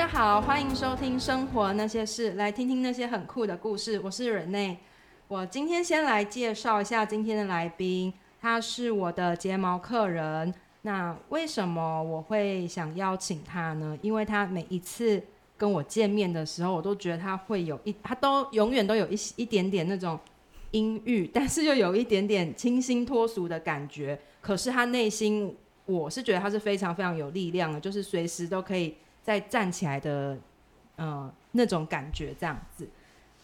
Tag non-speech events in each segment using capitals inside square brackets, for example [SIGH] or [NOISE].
大家好，欢迎收听《生活那些事》，来听听那些很酷的故事。我是 Rene，我今天先来介绍一下今天的来宾，他是我的睫毛客人。那为什么我会想邀请他呢？因为他每一次跟我见面的时候，我都觉得他会有一，他都永远都有一一点点那种阴郁，但是又有一点点清新脱俗的感觉。可是他内心，我是觉得他是非常非常有力量的，就是随时都可以。在站起来的，呃，那种感觉这样子。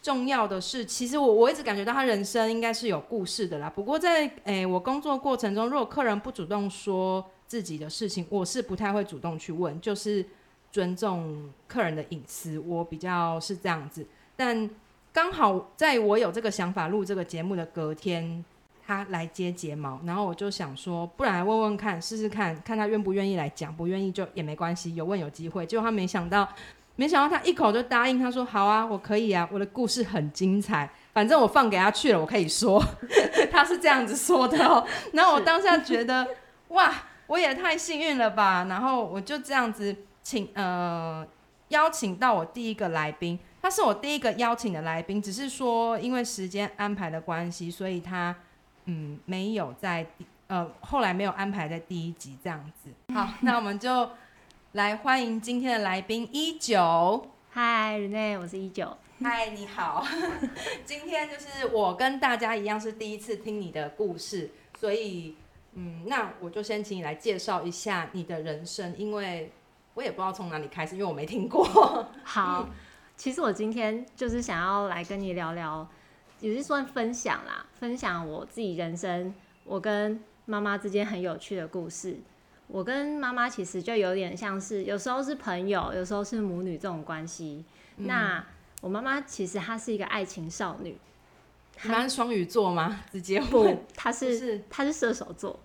重要的是，其实我我一直感觉到他人生应该是有故事的啦。不过在诶我工作过程中，如果客人不主动说自己的事情，我是不太会主动去问，就是尊重客人的隐私，我比较是这样子。但刚好在我有这个想法录这个节目的隔天。他来接睫毛，然后我就想说，不然问问看，试试看看他愿不愿意来讲，不愿意就也没关系，有问有机会。结果他没想到，没想到他一口就答应，他说好啊，我可以啊，我的故事很精彩，反正我放给他去了，我可以说，[LAUGHS] 他是这样子说的哦。然后我当下觉得，哇，我也太幸运了吧。然后我就这样子请呃邀请到我第一个来宾，他是我第一个邀请的来宾，只是说因为时间安排的关系，所以他。嗯，没有在呃，后来没有安排在第一集这样子。好，[LAUGHS] 那我们就来欢迎今天的来宾一九。嗨，Rene，我是一九。嗨，你好。[LAUGHS] 今天就是我跟大家一样是第一次听你的故事，所以嗯，那我就先请你来介绍一下你的人生，因为我也不知道从哪里开始，因为我没听过。好，其实我今天就是想要来跟你聊聊。也是算分享啦，分享我自己人生，我跟妈妈之间很有趣的故事。我跟妈妈其实就有点像是，有时候是朋友，有时候是母女这种关系。那我妈妈其实她是一个爱情少女，她是双鱼座吗？直接不，她是她是射手座。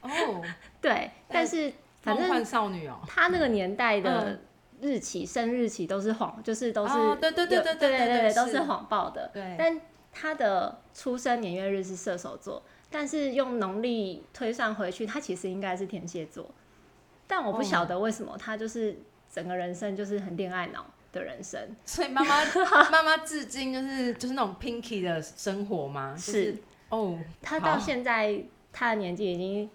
哦，[LAUGHS] 对，但是反正少女哦，她那个年代的。日期、生日期都是谎，就是都是对对对对对对对，都是谎报的。对，但他的出生年月日是射手座，但是用农历推算回去，他其实应该是天蝎座。但我不晓得为什么他就是整个人生就是很恋爱脑的人生。所以妈妈 [LAUGHS] 妈妈至今就是就是那种 pinky 的生活吗？是哦，他到现在他的年纪已经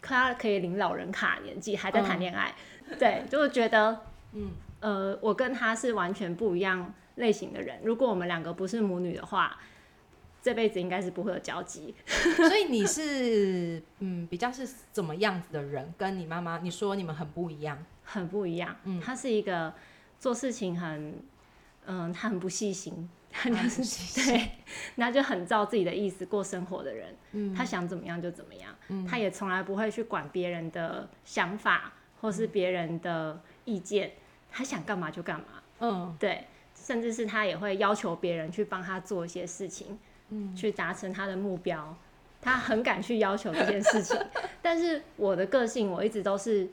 快要可以领老人卡年纪，还在谈恋爱。对，就是觉得。嗯，呃，我跟他是完全不一样类型的人。如果我们两个不是母女的话，这辈子应该是不会有交集。[LAUGHS] 所以你是嗯，比较是怎么样子的人？跟你妈妈，你说你们很不一样，很不一样。嗯，他是一个做事情很嗯，他很不细心，很对，那就很照自己的意思过生活的人。嗯，他想怎么样就怎么样。嗯，他也从来不会去管别人的想法或是别人的意见。他想干嘛就干嘛，嗯，对，甚至是他也会要求别人去帮他做一些事情，嗯，去达成他的目标，他很敢去要求这件事情。[LAUGHS] 但是我的个性，我一直都是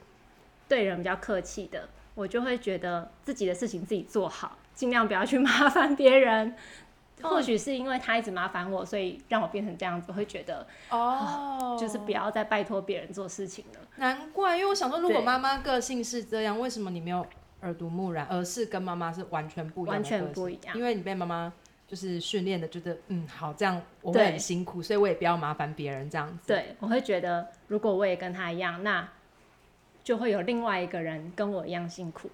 对人比较客气的，我就会觉得自己的事情自己做好，尽量不要去麻烦别人。或许是因为他一直麻烦我，所以让我变成这样子，会觉得哦，就是不要再拜托别人做事情了。难怪，因为我想说，如果妈妈个性是这样，为什么你没有？耳濡目染，而是跟妈妈是完全不一样，完全不一样。因为你被妈妈就是训练的，觉得嗯好，这样我会很辛苦，所以我也不要麻烦别人这样子。对，我会觉得如果我也跟他一样，那就会有另外一个人跟我一样辛苦。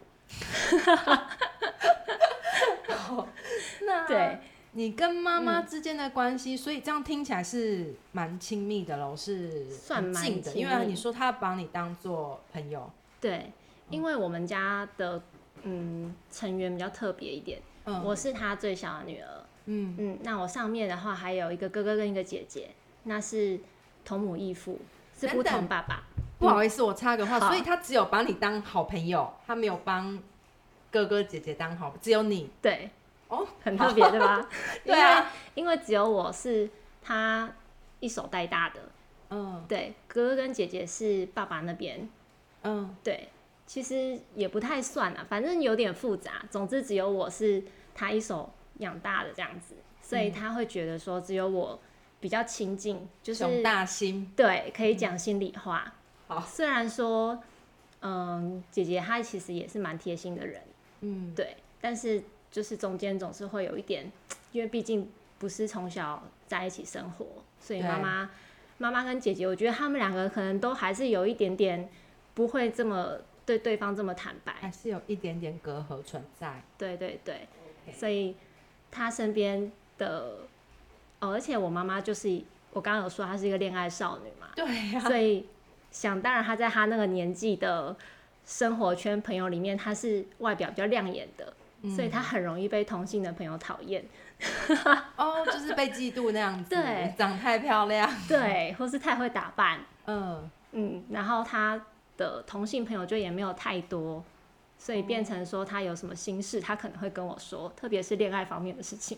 那对你跟妈妈之间的关系，所以这样听起来是蛮亲密的喽，是算近的，因为你说他把你当做朋友，对。因为我们家的嗯成员比较特别一点，我是他最小的女儿，嗯嗯，那我上面的话还有一个哥哥跟一个姐姐，那是同母异父，是不同爸爸。不好意思，我插个话，所以他只有把你当好朋友，他没有帮哥哥姐姐当好，只有你。对，哦，很特别对吧？[LAUGHS] 对啊，因为只有我是他一手带大的，嗯，对，哥哥跟姐姐是爸爸那边，嗯，对。其实也不太算啊，反正有点复杂。总之，只有我是他一手养大的这样子，所以他会觉得说，只有我比较亲近，就是大心，对，可以讲心里话。好，虽然说，嗯，姐姐她其实也是蛮贴心的人，嗯，对，但是就是中间总是会有一点，因为毕竟不是从小在一起生活，所以对妈妈妈妈跟姐姐，我觉得他们两个可能都还是有一点点不会这么对对方这么坦白，还是有一点点隔阂存在。对对对所以他身边的，哦，而且我妈妈就是我刚刚有说她是一个恋爱少女嘛，对呀、所以想当然她在她那个年纪的生活圈朋友里面，她是外表比较亮眼的，所以她很容易被同性的朋友讨厌，哦，就是被嫉妒那样子，[LAUGHS] 对长太漂亮，对，或是太会打扮，嗯，嗯，然后她的同性朋友就也没有太多。所以变成说他有什么心事，他可能会跟我说，特别是恋爱方面的事情。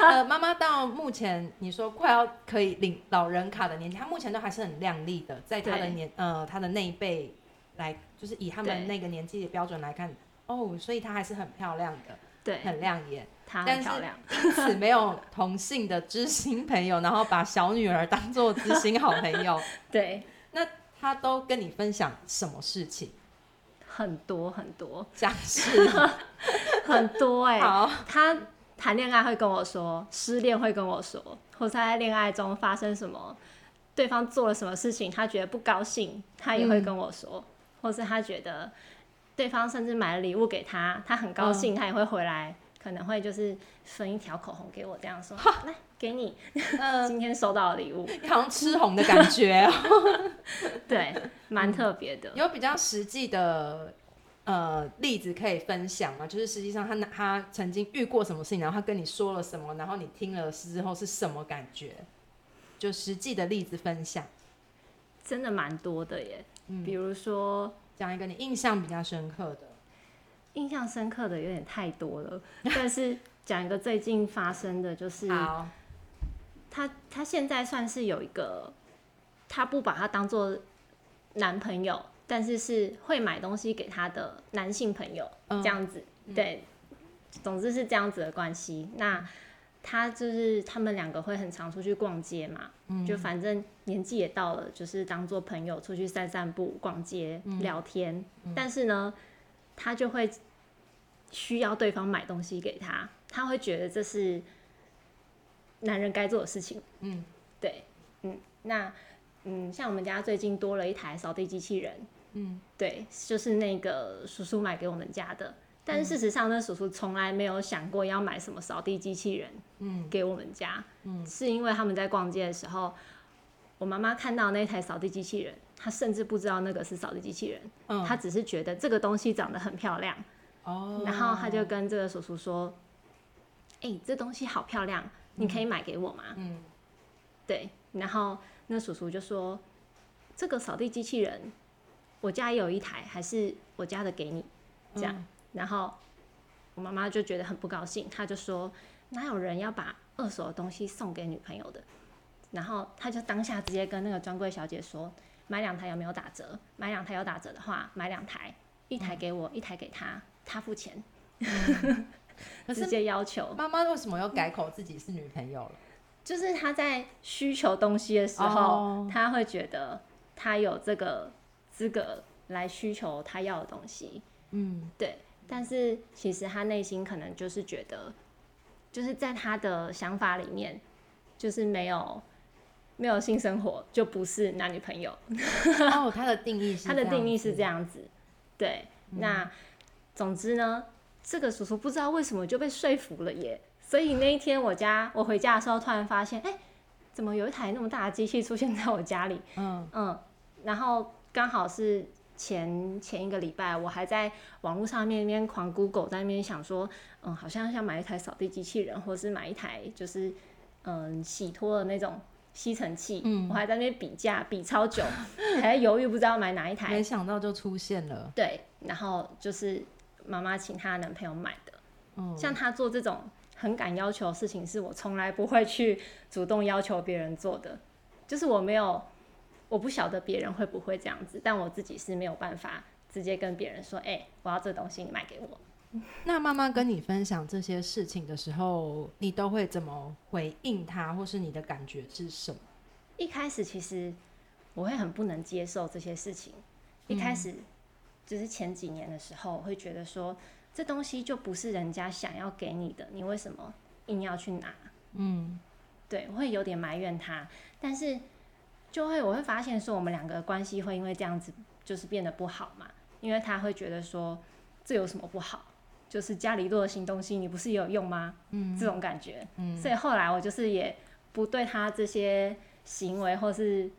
呃，[LAUGHS] 妈妈到目前你说快要可以领老人卡的年纪，她目前都还是很靓丽的，在她的年呃她的那一辈来，就是以他们那个年纪的标准来看，哦，所以她还是很漂亮的，对，很亮眼，她很漂亮。因此没有同性的知心朋友，然后把小女儿当做知心好朋友，[LAUGHS] 对，那她都跟你分享什么事情？很多很多。讲是 [LAUGHS] 很多哎、好，他谈恋爱会跟我说，失恋会跟我说，或者他在恋爱中发生什么，对方做了什么事情，他觉得不高兴，他也会跟我说，或是他觉得对方甚至买了礼物给他，他很高兴，他也会回来，可能会就是分一条口红给我，这样说，[LAUGHS] 来给你，嗯、[LAUGHS] 今天收到的礼物，你好像吃红的感觉哦。[LAUGHS] 对，蛮特别的。有比较实际的呃例子可以分享吗？就是实际上他他曾经遇过什么事情，然后他跟你说了什么，然后你听了之后是什么感觉？就实际的例子分享，真的蛮多的耶，嗯比如说讲一个你印象比较深刻的。印象深刻的有点太多了，但是讲一个最近发生的，就是好，他他现在算是有一个，他不把他当做男朋友，但是是会买东西给他的男性朋友，嗯这样子，对，总之是这样子的关系。那他就是他们两个会很常出去逛街嘛，就反正年纪也到了，就是当做朋友出去散散步、逛街、聊天。但是呢，他就会需要对方买东西给他，他会觉得这是男人该做的事情。嗯，对，嗯，那嗯，像我们家最近多了一台扫地机器人，嗯，对，就是那个叔叔买给我们家的。但是事实上，那叔叔从来没有想过要买什么扫地机器人，嗯，给我们家，嗯，是因为他们在逛街的时候，我妈妈看到那台扫地机器人，她甚至不知道那个是扫地机器人，嗯。她只是觉得这个东西长得很漂亮，哦，然后她就跟这个叔叔说：“哎、这东西好漂亮，你可以买给我吗？”嗯对，然后那叔叔就说：“这个扫地机器人，我家也有一台，还是我家的给你。”这样，然后我妈妈就觉得很不高兴，她就说：“哪有人要把二手的东西送给女朋友的？”然后她就当下直接跟那个专柜小姐说：“买两台有没有打折？买两台有打折的话，买两台，一台给我，一台给她，她付钱。[LAUGHS] 可是直接要求，妈妈为什么要改口自己是女朋友了？就是他在需求东西的时候，哦他会觉得他有这个资格来需求他要的东西，嗯对。但是其实他内心可能就是觉得，就是在他的想法里面，就是没有没有性生活就不是男女朋友，哦，他的定义是他的定义是这样 [LAUGHS] 样子。对，那总之呢，这个叔叔不知道为什么就被说服了耶。所以那一天我家我回家的时候，突然发现，哎、怎么有一台那么大的机器出现在我家里？嗯嗯，然后刚好是前前一个礼拜，我还在网络上面那边狂 Google，在那边想说，嗯，好像想买一台扫地机器人，或是买一台就是嗯洗拖的那种吸尘器，嗯我还在那边比价比超久，还在犹豫不知道买哪一台没。想到就出现了，对，然后就是妈妈请她的男朋友买的。嗯，像她做这种很敢要求的事情，是我从来不会去主动要求别人做的。就是我没有，我不晓得别人会不会这样子，但我自己是没有办法直接跟别人说，哎、我要这东西，你买给我。[LAUGHS] 那妈妈跟你分享这些事情的时候，你都会怎么回应她，或是你的感觉是什么？一开始其实我会很不能接受这些事情，一开始就是前几年的时候，会觉得说这东西就不是人家想要给你的，你为什么硬要去拿？嗯，对，我会有点埋怨他，但是就会我会发现说，我们两个关系会因为这样子就是变得不好嘛，因为他会觉得说这有什么不好？就是家里多的新东西，你不是也有用吗？嗯，这种感觉，嗯，所以后来我就是也不对他这些行为或是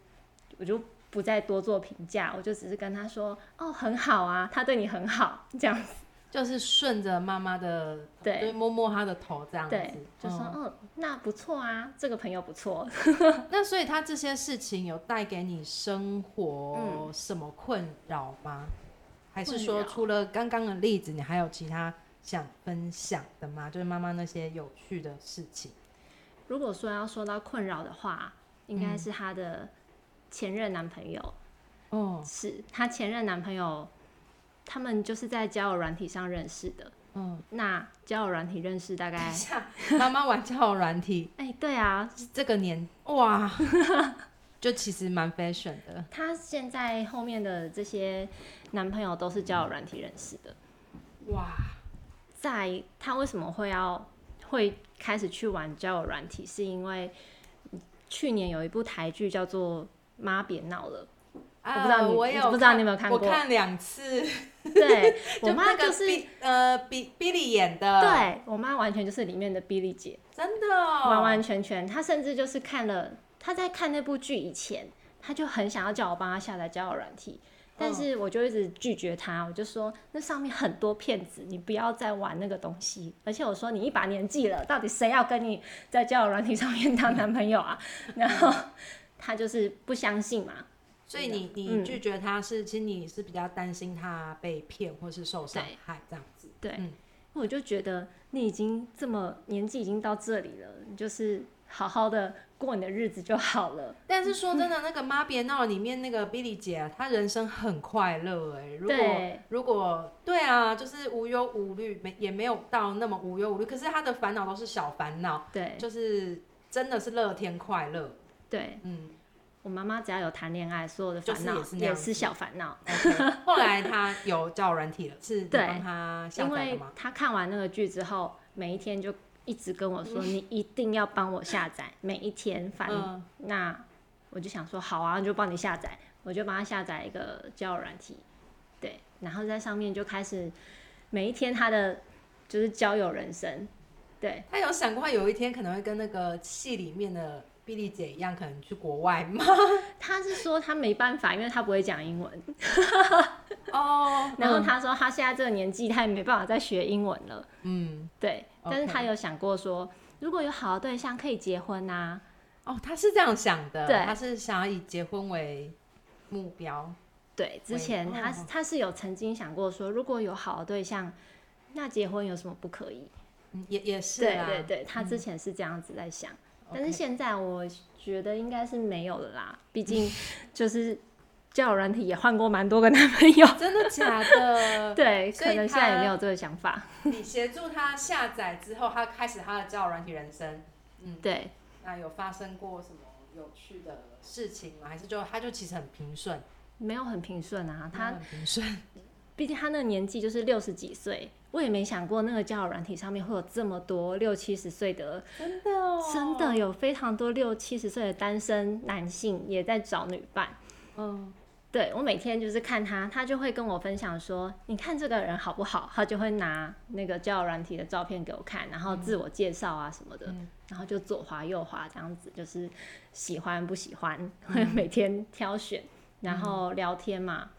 我就不再多做评价，我就只是跟他说，哦，很好啊，他对你很好，这样子。就是顺着妈妈的，对，摸摸他的头这样子，就说哦，那不错啊，这个朋友不错。[LAUGHS] 那所以他这些事情有带给你生活什么困扰吗？还是说除了刚刚的例子，你还有其他想分享的吗？就是妈妈那些有趣的事情。如果说要说到困扰的话，应该是他的前任男朋友。哦，是她前任男朋友。他们就是在交友软体上认识的。嗯，那交友软体认识大概，[LAUGHS] 妈妈玩交友软体，哎，对啊，这个年哇，[LAUGHS] 就其实蛮 fashion 的。她现在后面的这些男朋友都是交友软体认识的。哇，在她为什么会要会开始去玩交友软体？是因为去年有一部台剧叫做《妈别闹了》。我不知道你，我不知道你有没有看过？我看两次。[LAUGHS] 对，[LAUGHS] 我妈就是呃，比 Billy 演的。对我妈完全就是里面的 Billy 姐，真的，完完全全。她甚至就是看了，她在看那部剧以前，她就很想要叫我帮她下载交友软体，但是我就一直拒绝她，我就说那上面很多骗子，你不要再玩那个东西。而且我说你一把年纪了，到底谁要跟你在交友软体上面当男朋友啊？[LAUGHS] 然后她就是不相信嘛。所以你你拒绝他是，其实你是比较担心他被骗或是受伤害这样子。对，我就觉得你已经这么年纪已经到这里了，你就是好好的过你的日子就好了。但是说真的，那个妈别闹里面那个 Billy 姐，她人生很快乐哎。如果如果对啊，就是无忧无虑，没也没有到那么无忧无虑，可是她的烦恼都是小烦恼。对，就是真的是乐天快乐。对，嗯。我妈妈只要有谈恋爱，所有的烦恼也是小烦恼。后来她有交软体了，是帮她下载吗？她看完那个剧之后，每一天就一直跟我说：“你一定要帮我下载。”每一天烦，那我就想说：“好啊，就帮你下载。”我就帮她下载一个交友软体，对，然后在上面就开始每一天她的就是交友人生。对，他有想过有一天可能会跟那个戏里面的。碧丽姐一样，可能去国外吗？[LAUGHS] 他是说他没办法，因为他不会讲英文。哦。[LAUGHS] 然后他说他现在这个年纪，他也没办法再学英文了。嗯，对。但是他有想过说，如果有好的对象可以结婚呐。哦，他是这样想的。对。他是想要以结婚为目标。对，之前他他是有曾经想过说，如果有好的对象，那结婚有什么不可以？嗯，也也是。对对对，他之前是这样子在想。但是现在我觉得应该是没有了啦，毕竟就是交友软体也换过蛮多个男朋友，[LAUGHS] 真的假的？对，可能现在也没有这个想法。[LAUGHS] 你协助他下载之后，他开始他的交友软体人生。嗯，对。那有发生过什么有趣的事情吗？还是就他就其实很平顺？没有很平顺啊，他很平顺。毕竟他那个年纪就是六十几岁。我也没想过那个交友软体上面会有这么多六七十岁的，真的哦，真的有非常多六七十岁的单身男性也在找女伴。嗯，对我每天就是看他，他就会跟我分享说，你看这个人好不好？他就会拿那个交友软体的照片给我看，然后自我介绍啊什么的，然后就左滑右滑这样子，就是喜欢不喜欢，[LAUGHS] 会每天挑选，然后聊天嘛。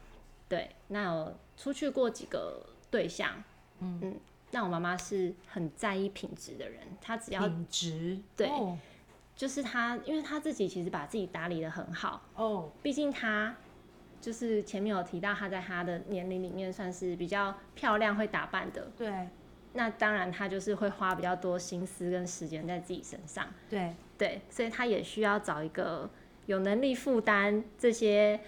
对，那有出去过几个对象。嗯，那我妈妈是很在意品质的人，她只要品质，对，就是她，因为她自己其实把自己打理的很好哦，毕竟她就是前面有提到，她在她的年龄里面算是比较漂亮、会打扮的，对，那当然她就是会花比较多心思跟时间在自己身上，对。对，所以她也需要找一个有能力负担这些。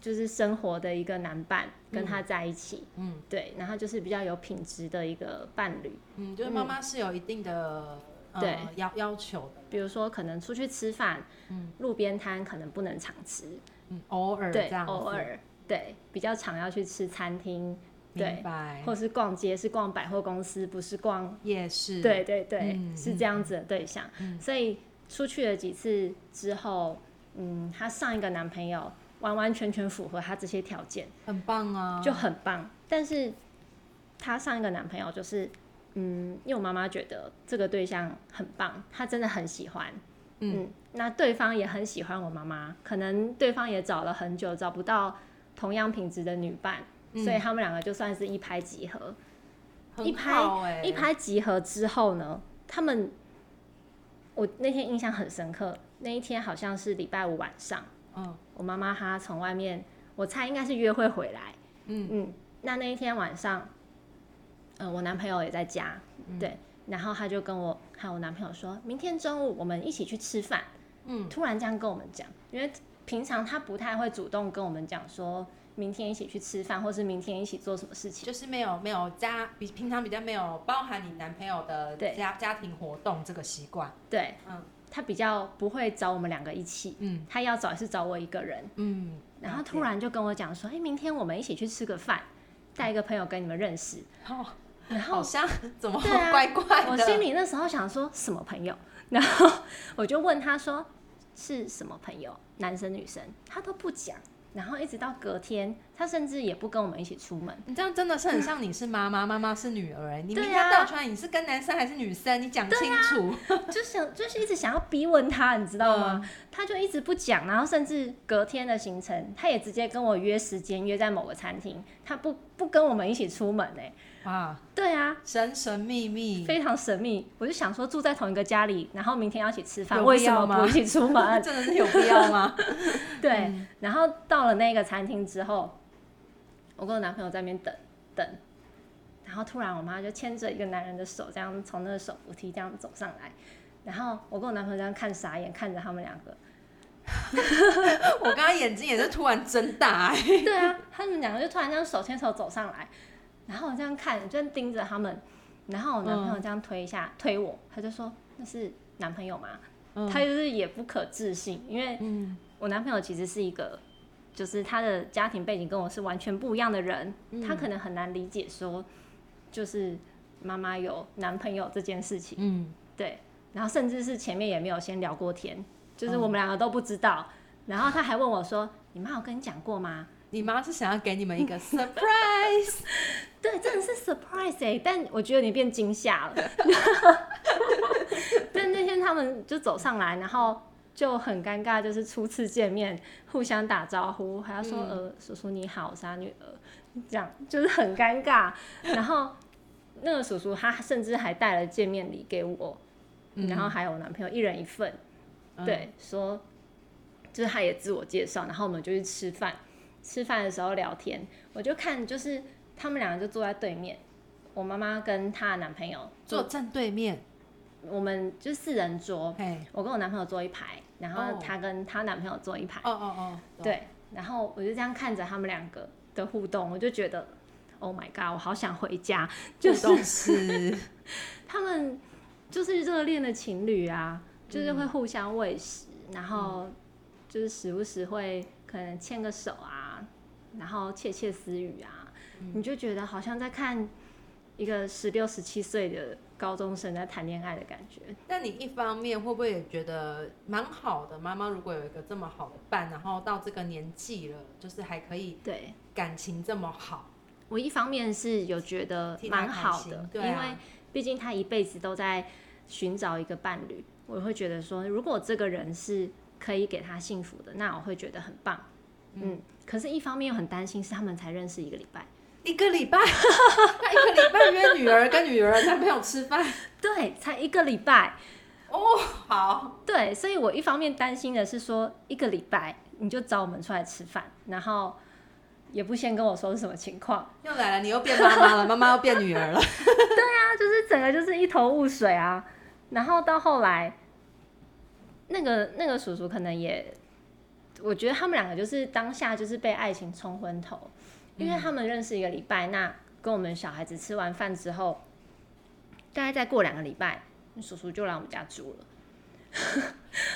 就是生活的一个男伴，跟他在一起，嗯，对，然后就是比较有品质的一个伴侣，嗯，就是妈妈是有一定的对。要要求的，比如说可能出去吃饭，嗯，路边摊可能不能常吃，嗯，偶尔这样，偶尔，对，比较常要去吃餐厅，对。或是逛街，是逛百货公司，不是逛夜市，对对对，嗯是这样子的对象。嗯。所以出去了几次之后，嗯，她上一个男朋友完完全全符合她这些条件，很棒啊，就很棒。但是她上一个男朋友就是，嗯，因为我妈妈觉得这个对象很棒，她真的很喜欢。嗯。嗯，那对方也很喜欢我妈妈，可能对方也找了很久，找不到同样品质的女伴，嗯。所以他们两个就算是一拍即合。很一拍一拍即合之后呢，他们我那天印象很深刻，那一天好像是礼拜五晚上，嗯我妈妈她从外面，我猜应该是约会回来，嗯。嗯，那那一天晚上，呃，我男朋友也在家，嗯。对，然后他就跟我还有我男朋友说，明天中午我们一起去吃饭，嗯。突然这样跟我们讲，因为平常他不太会主动跟我们讲说明天一起去吃饭，或是明天一起做什么事情。就是没有没有家比平常比较没有包含你男朋友的对。家家庭活动这个习惯，对，嗯他比较不会找我们两个一起，嗯他要找也是找我一个人。嗯，然后突然就跟我讲说，哎、明天我们一起去吃个饭，带一个朋友跟你们认识。哦然后好像怎么怪怪的，我心里那时候想说什么朋友，然后 [LAUGHS] 我就问他说是什么朋友，男生女生，他都不讲。然后一直到隔天，他甚至也不跟我们一起出门。你这样真的是很像你是妈妈，妈妈是女儿，哎，你明天倒出来你是跟男生还是女生，你讲清楚。[LAUGHS] 就想就是一直想要逼问他，你知道吗？嗯他就一直不讲，然后甚至隔天的行程，他也直接跟我约时间，约在某个餐厅，他不不跟我们一起出门哎、啊，对啊，神神秘秘，非常神秘。我就想说住在同一个家里，然后明天要一起吃饭，为什么不一起出门？[LAUGHS] 真的是有必要吗？[LAUGHS] 对，嗯然后到了那个餐厅之后，我跟我男朋友在那边等等，然后突然我妈就牵着一个男人的手，这样从那个手扶梯这样走上来，然后我跟我男朋友这样看傻眼，看着他们两个。[LAUGHS] 我刚刚眼睛也是突然睁大、哎，对啊，他们两个就突然这样手牵手走上来，然后我这样看，就盯着他们，然后我男朋友这样推一下、推我，他就说那是男朋友吗？嗯他就是也不可置信，因为嗯我男朋友其实是一个，就是他的家庭背景跟我是完全不一样的人，嗯他可能很难理解说，就是妈妈有男朋友这件事情，嗯，对，然后甚至是前面也没有先聊过天，就是我嗯们两个都不知道，然后他还问我说：“你妈有跟你讲过吗？你妈是想要给你们一个 surprise，？” [LAUGHS] 对，真的是 surprise 哎、但我觉得你变惊吓了。[LAUGHS] 但那天他们就走上来，然后就很尴尬，就是初次见面，互相打招呼，还要说、嗯呃叔叔你好，我是他女儿，这样就是很尴尬。然后那个叔叔他甚至还带了见面礼给我，然后还有我男朋友一人一份，嗯。对，说就是他也自我介绍，然后我们就去吃饭，吃饭的时候聊天，我就看就是他们两个就坐在对面，我妈妈跟她的男朋友坐正对面，我们就四人桌，我跟我男朋友坐一排，然后哦她跟她男朋友坐一排，哦哦哦，对，然后我就这样看着他们两个的互动，我就觉得，Oh my god，我好想回家，就是，[LAUGHS] 他们就是热恋的情侣啊，就是会互相喂食，然后就是时不时会可能牵个手啊，然后窃窃私语啊，你就觉得好像在看一个十六、十七岁的高中生在谈恋爱的感觉。那你一方面会不会也觉得蛮好的？妈妈如果有一个这么好的伴，然后到这个年纪了，就是还可以对感情这么好，我一方面是有觉得蛮好的，对啊因为毕竟他一辈子都在寻找一个伴侣，我会觉得说，如果这个人是可以给他幸福的，那我会觉得很棒。嗯，可是，一方面又很担心，是他们才认识一个礼拜，一个礼拜，[LAUGHS] 他一个礼拜约女儿跟女儿男朋友吃饭，[LAUGHS] 对，才一个礼拜，哦，好，对，所以我一方面担心的是说，一个礼拜你就找我们出来吃饭，然后也不先跟我说是什么情况，又来了，你又变妈妈了，[LAUGHS] 妈妈又变女儿了，对啊就是整个就是一头雾水啊。然后到后来，那个那个叔叔可能也，我觉得他们两个就是当下就是被爱情冲昏头，因为他们认识一个礼拜，那跟我们小孩子吃完饭之后，大概再过两个礼拜，叔叔就来我们家住了。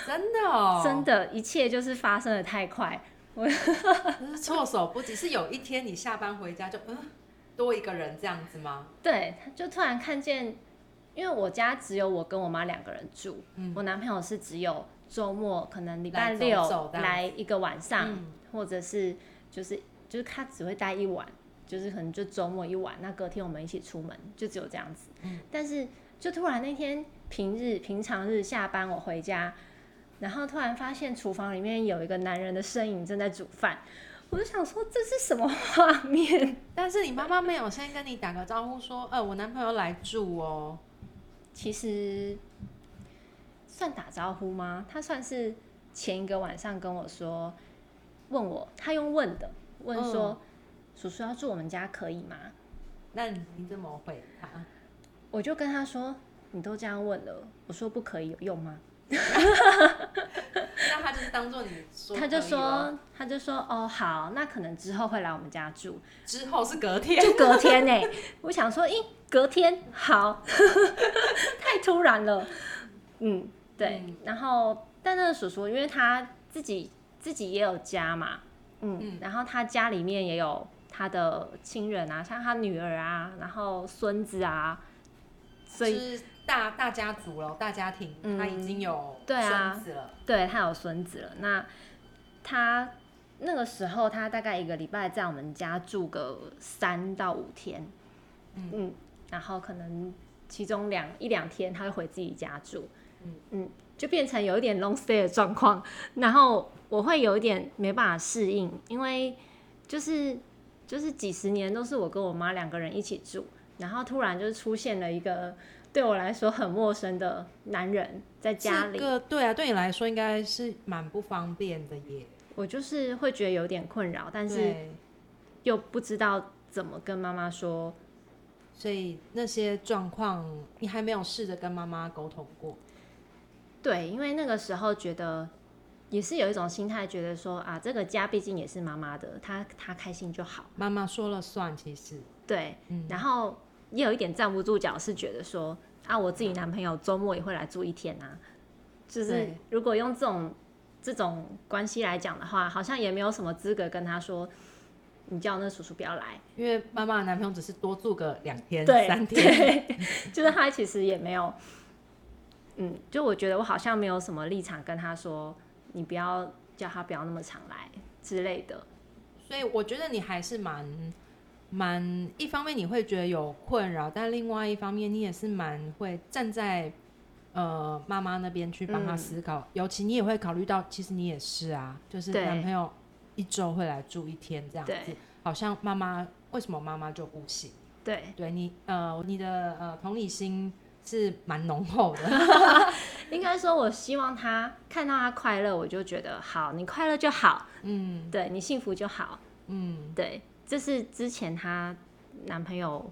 真的哦，[LAUGHS] 真的，一切就是发生的太快。我 [LAUGHS] 是措手不及。是有一天你下班回家就嗯多一个人这样子吗？对，就突然看见，因为我家只有我跟我妈两个人住，嗯我男朋友是只有周末可能礼拜六来一个晚上，嗯或者是就是就是他只会待一晚，就是可能就周末一晚，那隔天我们一起出门，就只有这样子。嗯但是就突然那天平日平常日下班我回家，然后突然发现厨房里面有一个男人的身影正在煮饭，我就想说这是什么画面？[LAUGHS] 但是你妈妈没有先跟你打个招呼说，呃，我男朋友来住哦。其实算打招呼吗？他算是前一个晚上跟我说，问我，他用问的问说，叔叔要住我们家可以吗？那你怎么回他？我就跟他说，你都这样问了，我说不可以有用吗？[LAUGHS] 那他就是当做你说，他就说，他就说，哦，好，那可能之后会来我们家住，之后是隔天，就隔天呢、[LAUGHS] 我想说，咦，隔天好，[LAUGHS] 太突然了。嗯，对。嗯然后，但那个叔叔，因为他自己自己也有家嘛，嗯，嗯。然后他家里面也有他的亲人啊，像他女儿啊，然后孙子啊，所以是大大家族了，大家庭，嗯。他已经有对啊孙子了。对他有孙子了。那他那个时候，他大概一个礼拜在我们家住个三到五天，嗯。然后可能其中两一两天他会回自己家住，嗯就变成有一点 long stay 的状况。然后我会有一点没办法适应，因为就是就是几十年都是我跟我妈两个人一起住，然后突然就出现了一个对我来说很陌生的男人在家里这。个对啊，对你来说应该是蛮不方便的耶。我就是会觉得有点困扰，但是，又不知道怎么跟妈妈说。所以那些状况你还没有试着跟妈妈沟通过。对，因为那个时候觉得也是有一种心态，觉得说啊，这个家毕竟也是妈妈的，她她开心就好。妈妈说了算，其实，对，嗯。然后也有一点站不住脚，是觉得说啊，我自己男朋友周末也会来住一天啊，就是如果用这种这种关系来讲的话，好像也没有什么资格跟他说，你叫那叔叔不要来。因为妈妈的男朋友只是多住个两天、对，三天，对，[LAUGHS] 就是他其实也没有，嗯，就我觉得我好像没有什么立场跟他说，你不要叫他不要那么常来之类的。所以我觉得你还是蛮蛮，一方面你会觉得有困扰，但另外一方面你也是蛮会站在呃妈妈那边去帮她嗯思考，尤其你也会考虑到，其实你也是啊，就是男朋友一周会来住一天这样子，好像妈妈为什么妈妈就不行？对，对你呃你的呃同理心是蛮浓厚的，[LAUGHS] 应该说，我希望他看到他快乐，我就觉得好，你快乐就好，嗯对你幸福就好，嗯对，这是之前她男朋友，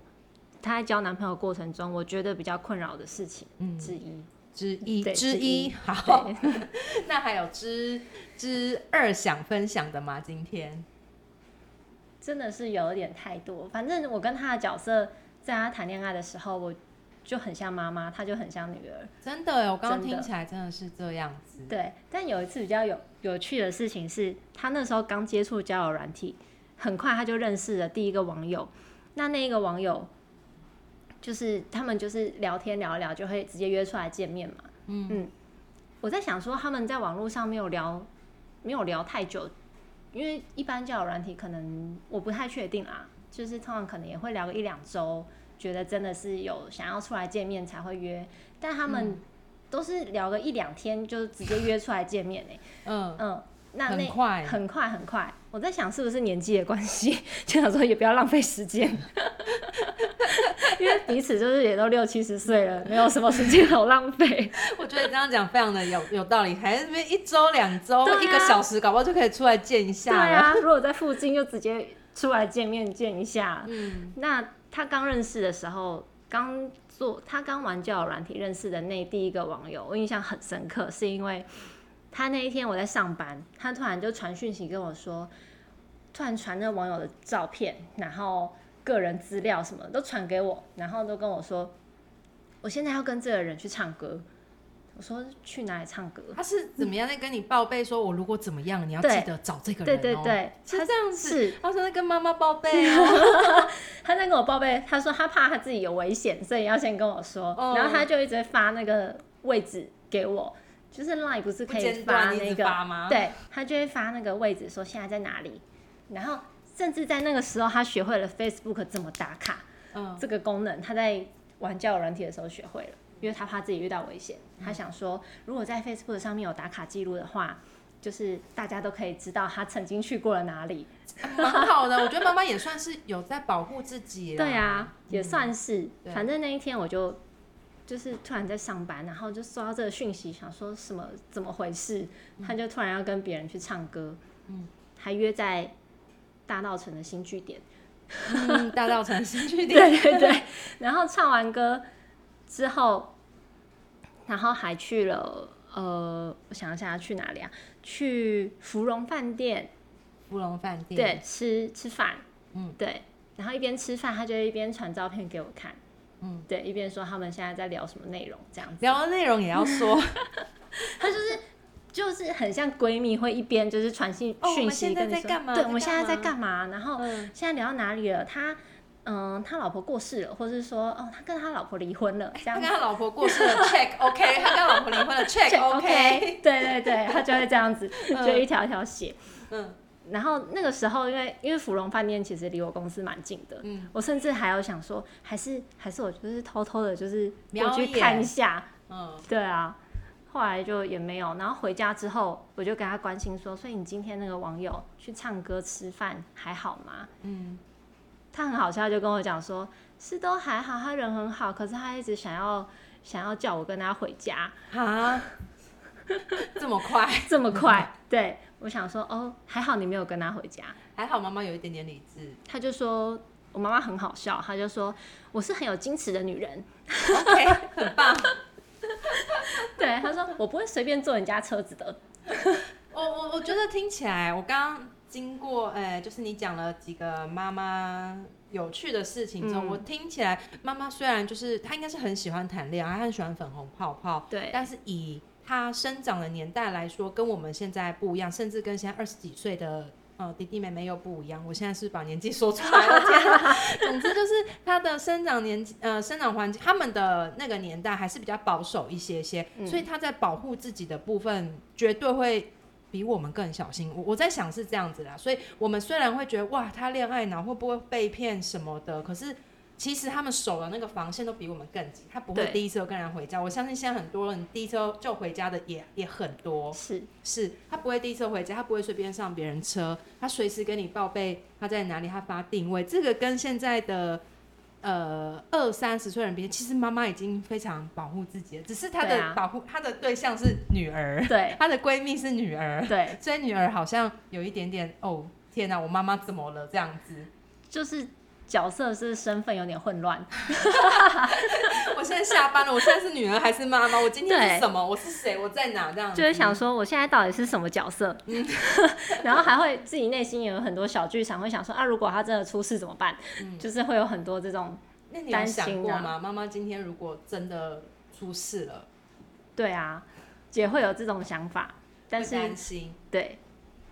她在交男朋友过程中，我觉得比较困扰的事情嗯，之一。之一之之一一，好，[LAUGHS] 那还有之之二想分享的吗？今天？真的是有一点太多。反正我跟他的角色，在他谈恋爱的时候，我就很像妈妈，她就很像女儿。真的耶，我刚刚听起来真的是这样子。对，但有一次比较有有趣的事情是，他那时候刚接触交友软体，很快他就认识了第一个网友。那那一个网友，就是他们就是聊天聊一聊，就会直接约出来见面嘛。嗯我在想说，他们在网络上没有聊，没有聊太久，因为一般交友软体可能我不太确定啊，就是通常可能也会聊个一两周，觉得真的是有想要出来见面才会约，但他们嗯。都是聊个一两天就直接约出来见面呢、嗯，嗯，那那很快。很快很快，我在想是不是年纪的关系，[LAUGHS] 就想说也不要浪费时间，[LAUGHS] 因为彼此就是也都六七十岁了，没有什么时间好浪费。[LAUGHS] 我觉得你这样讲非常的有有道理，还是一周两周、一个小时，搞不好就可以出来见一下对。啊，如果在附近就直接出来见面见一下。嗯。那他刚认识的时候，刚做他刚玩交友软体认识的那第一个网友，我印象很深刻，是因为他那一天我在上班，他突然就传讯息跟我说，突然传那网友的照片，然后个人资料什么都传给我，然后都跟我说，我现在要跟这个人去唱歌。我说去哪里唱歌？他是怎么样在跟你报备？说我如果怎么样，你要记得找这个人、哦。对对对，他是这样子。他说在跟妈妈报备哦。[LAUGHS] 他在跟我报备，他说他怕他自己有危险，所以要先跟我说。哦然后他就一直发那个位置给我，就是 Line 不是可以发那个发吗对，他就会发那个位置，说现在在哪里。然后甚至在那个时候，他学会了 Facebook 怎么打卡嗯，这个功能，他在玩交友软体的时候学会了，因为他怕自己遇到危险，他想说如果在 Facebook 上面有打卡记录的话。就是大家都可以知道他曾经去过了哪里，[LAUGHS] 蛮好的。我觉得妈妈也算是有在保护自己。[LAUGHS] 对啊，也算是。嗯反正那一天我就就是突然在上班，然后就收到这个讯息，想说什么怎么回事？嗯他就突然要跟别人去唱歌，嗯，还约在大道城的新据点。嗯，大道城新据 [LAUGHS] 点。对对对。然后唱完歌之后，然后还去了呃，我想一下去哪里啊？去芙蓉饭店，芙蓉饭店。对，吃吃饭，嗯，对，然后一边吃饭，他就一边传照片给我看，嗯，对，一边说他们现在在聊什么内容，这样子，聊的内容也要说。[LAUGHS] 他就是就是很像闺蜜，会一边就是传信哦我们讯息现在跟你说，在干嘛对，我们现在在干嘛？然后嗯现在聊到哪里了？他嗯，他老婆过世了，或是说哦，他跟他老婆离婚了，这样跟他老婆过世了，check [LAUGHS] OK。他跟他老婆离婚了，check check OK。[LAUGHS] 对对对，他就会这样子，就一条一条写。嗯然后那个时候，因为因为芙蓉饭店其实离我公司蛮近的，嗯我甚至还有想说，还是还是我就是偷偷的，就是瞄过去看一下，嗯，对啊。后来就也没有，然后回家之后，我就跟他关心说，所以你今天那个网友去唱歌吃饭还好吗？嗯，他很好笑，就跟我讲说，是都还好，他人很好，可是他一直想要想要叫我跟他回家，啊，这么快？[LAUGHS] 这么快？对我想说，哦，还好你没有跟他回家。还好妈妈有一点点理智。他就说我妈妈很好笑，她就说我是很有矜持的女人，OK，[LAUGHS] 很棒。对，他说我不会随便坐人家车子的，我我我觉得听起来，我刚刚经过，呃，就是你讲了几个妈妈有趣的事情之后，嗯我听起来妈妈虽然就是她应该是很喜欢谈恋爱，她很喜欢粉红泡泡，对但是以她生长的年代来说，跟我们现在不一样，甚至跟现在二十几岁的。呃，弟弟妹妹又不一样。我现在是把年纪说出来了，[LAUGHS] 天啊！总之就是她的生长年呃生长环境，他们的那个年代还是比较保守一些些，嗯所以她在保护自己的部分绝对会比我们更小心。我我在想是这样子啦，所以我们虽然会觉得哇，他恋爱脑会不会被骗什么的，可是其实他们守的那个防线都比我们更紧，他不会对第一次就跟人回家。我相信现在很多人第一次就回家的也也很多，是是他不会第一次回家，他不会随便上别人车，他随时跟你报备他在哪里，他发定位。这个跟现在的呃二三十岁人比，其实妈妈已经非常保护自己了，只是她的保护，她的对象是女儿，对。[LAUGHS] 她的闺蜜是女儿，对，[LAUGHS] 所以女儿好像有一点点哦，天哪，我妈妈怎么了？这样子？就是角色是身份有点混乱，[LAUGHS] 我现在下班了，我现在是女儿还是妈妈？我今天是什么？我是谁？我在哪？这样就是想说我现在到底是什么角色，嗯 [LAUGHS] 然后还会自己内心也有很多小剧场，会想说啊，如果他真的出事怎么办？嗯就是会有很多这种，那你有担心啊想过吗？妈妈今天如果真的出事了，对啊，也会有这种想法，但会是担心。对，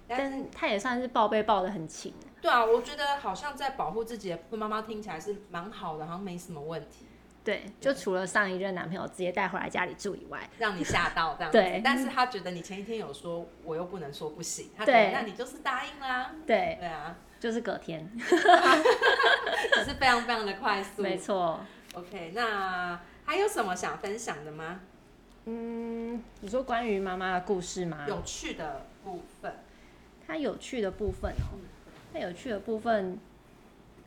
但但是他也算是报备报的很勤，对啊，我觉得好像在保护自己的部分，妈妈听起来是蛮好的，好像没什么问题，对，就除了上一任男朋友直接带回来家里住以外，让你吓到这样子。对但是他觉得你前一天有说，我又不能说不行，他觉得对那你就是答应啦。对，对啊，就是隔天，[LAUGHS] 只是非常非常的快速。没错。OK，那还有什么想分享的吗？嗯，你说关于妈妈的故事吗？有趣的部分。它有趣的部分哦，它有趣的部分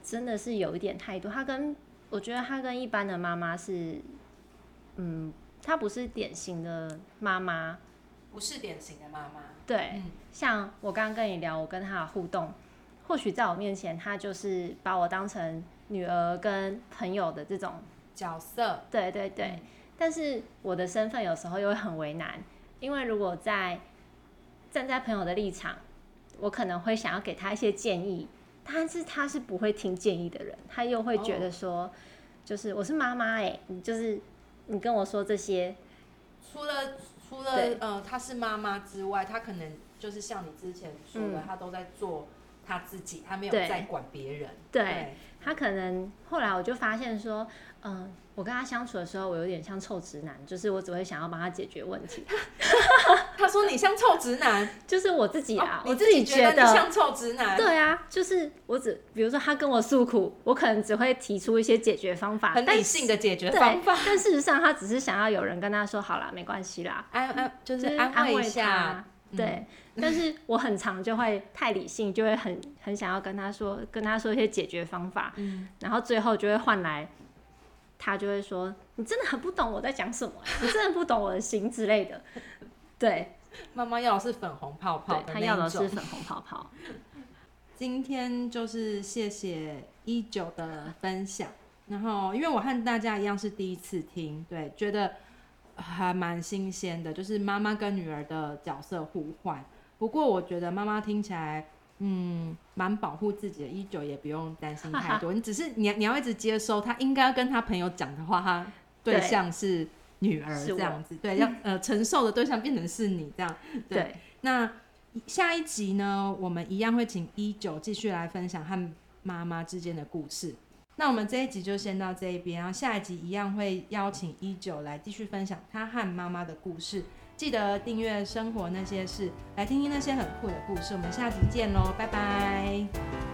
真的是有一点太多。他跟我觉得他跟一般的妈妈是，嗯，她不是典型的妈妈。不是典型的妈妈。对，嗯像我刚刚跟你聊，我跟她的互动，或许在我面前，她就是把我当成女儿跟朋友的这种角色。对对对，嗯但是我的身份有时候又会很为难，因为如果在站在朋友的立场，我可能会想要给他一些建议，但是他是不会听建议的人，他又会觉得说，就是我是妈妈哎，你就是你跟我说这些，除了除了呃，他是妈妈之外，他可能就是像你之前说的，他都在做她自己，他没有在管别人。对，他可能后来我就发现说，嗯。我跟他相处的时候，我有点像臭直男，就是我只会想要帮他解决问题。[LAUGHS] 他说你像臭直男，就是我自己啊，我自己觉得像臭直男。对啊，就是我只比如说他跟我诉苦，我可能只会提出一些解决方法，很理性的解决方法。[LAUGHS] 但事实上，他只是想要有人跟他说好了，没关系啦，安安就是安慰一下。对，但是我很常就会太理性，就会很很想要跟他说，跟他说一些解决方法，然后最后就会换来。他就会说：“你真的很不懂我在讲什么，你真的不懂我的心之类的。”对，妈妈要的是粉红泡泡，他要的是粉红泡泡。[LAUGHS] 今天就是谢谢一九的分享，然后因为我和大家一样是第一次听，对，觉得还蛮新鲜的，就是妈妈跟女儿的角色互换。不过我觉得妈妈听起来。嗯，蛮保护自己的，依旧也不用担心太多。[LAUGHS] 你只是你你要一直接收他应该要跟他朋友讲的话，他对象是女儿这样子，对，要呃承受的对象变成是你这样。对，那下一集呢，我们一样会请一九继续来分享和妈妈之间的故事。那我们这一集就先到这一边，然后下一集一样会邀请一九来继续分享他和妈妈的故事。记得订阅《生活那些事》，来听听那些很酷的故事。我们下集见喽，拜拜。